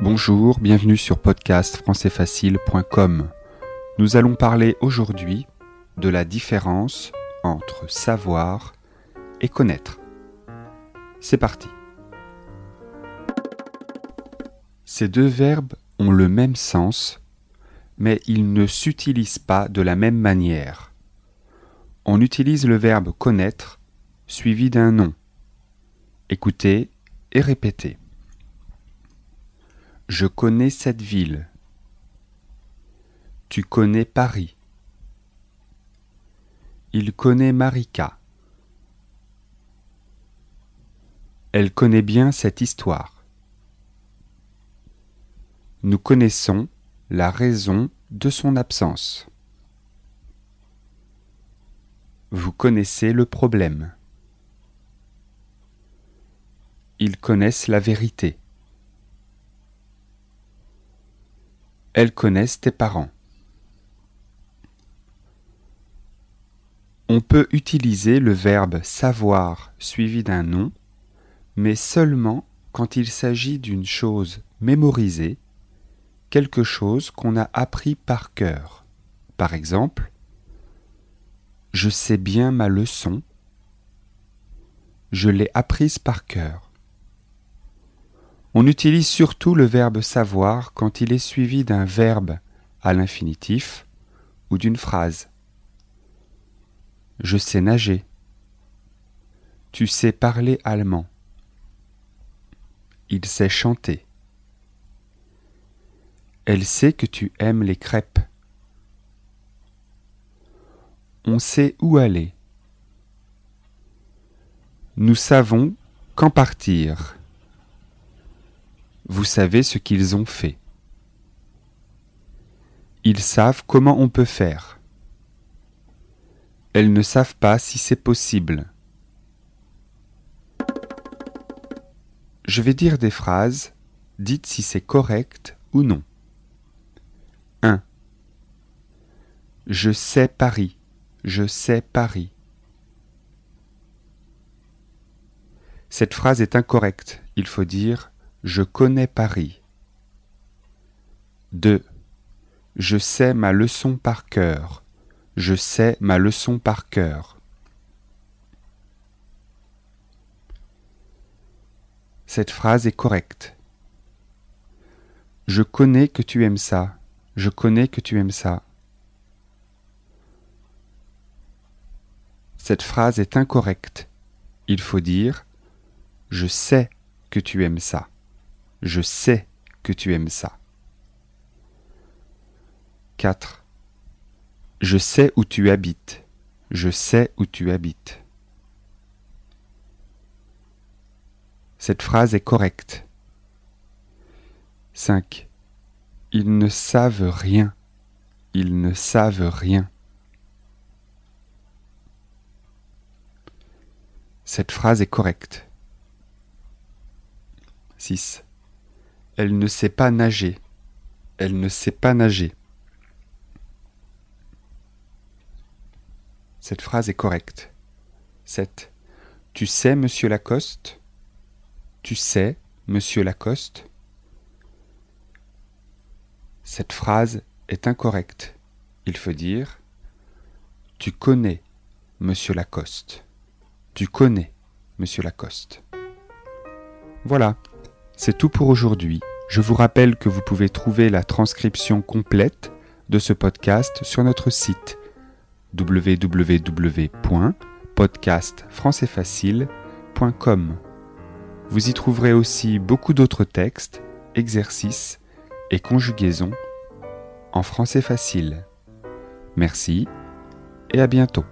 Bonjour, bienvenue sur podcastfrançaisfacile.com. Nous allons parler aujourd'hui de la différence entre savoir et connaître. C'est parti. Ces deux verbes ont le même sens, mais ils ne s'utilisent pas de la même manière. On utilise le verbe connaître suivi d'un nom. Écoutez et répétez. Je connais cette ville. Tu connais Paris. Il connaît Marika. Elle connaît bien cette histoire. Nous connaissons la raison de son absence. Vous connaissez le problème. Ils connaissent la vérité. Elles connaissent tes parents. On peut utiliser le verbe savoir suivi d'un nom, mais seulement quand il s'agit d'une chose mémorisée, quelque chose qu'on a appris par cœur. Par exemple, je sais bien ma leçon, je l'ai apprise par cœur. On utilise surtout le verbe savoir quand il est suivi d'un verbe à l'infinitif ou d'une phrase. Je sais nager. Tu sais parler allemand. Il sait chanter. Elle sait que tu aimes les crêpes. On sait où aller. Nous savons quand partir. Vous savez ce qu'ils ont fait. Ils savent comment on peut faire. Elles ne savent pas si c'est possible. Je vais dire des phrases, dites si c'est correct ou non. 1. Je sais Paris. Je sais Paris. Cette phrase est incorrecte. Il faut dire je connais Paris. 2. Je sais ma leçon par cœur. Je sais ma leçon par cœur. Cette phrase est correcte. Je connais que tu aimes ça. Je connais que tu aimes ça. Cette phrase est incorrecte. Il faut dire Je sais que tu aimes ça. Je sais que tu aimes ça. 4. Je sais où tu habites. Je sais où tu habites. Cette phrase est correcte. 5. Ils ne savent rien. Ils ne savent rien. Cette phrase est correcte. 6. Elle ne sait pas nager. Elle ne sait pas nager. Cette phrase est correcte. 7. Tu sais, monsieur Lacoste? Tu sais, monsieur Lacoste? Cette phrase est incorrecte. Il faut dire Tu connais, monsieur Lacoste. Tu connais, monsieur Lacoste. Voilà. C'est tout pour aujourd'hui. Je vous rappelle que vous pouvez trouver la transcription complète de ce podcast sur notre site www.podcastfrançaisfacile.com. Vous y trouverez aussi beaucoup d'autres textes, exercices et conjugaisons en français facile. Merci et à bientôt.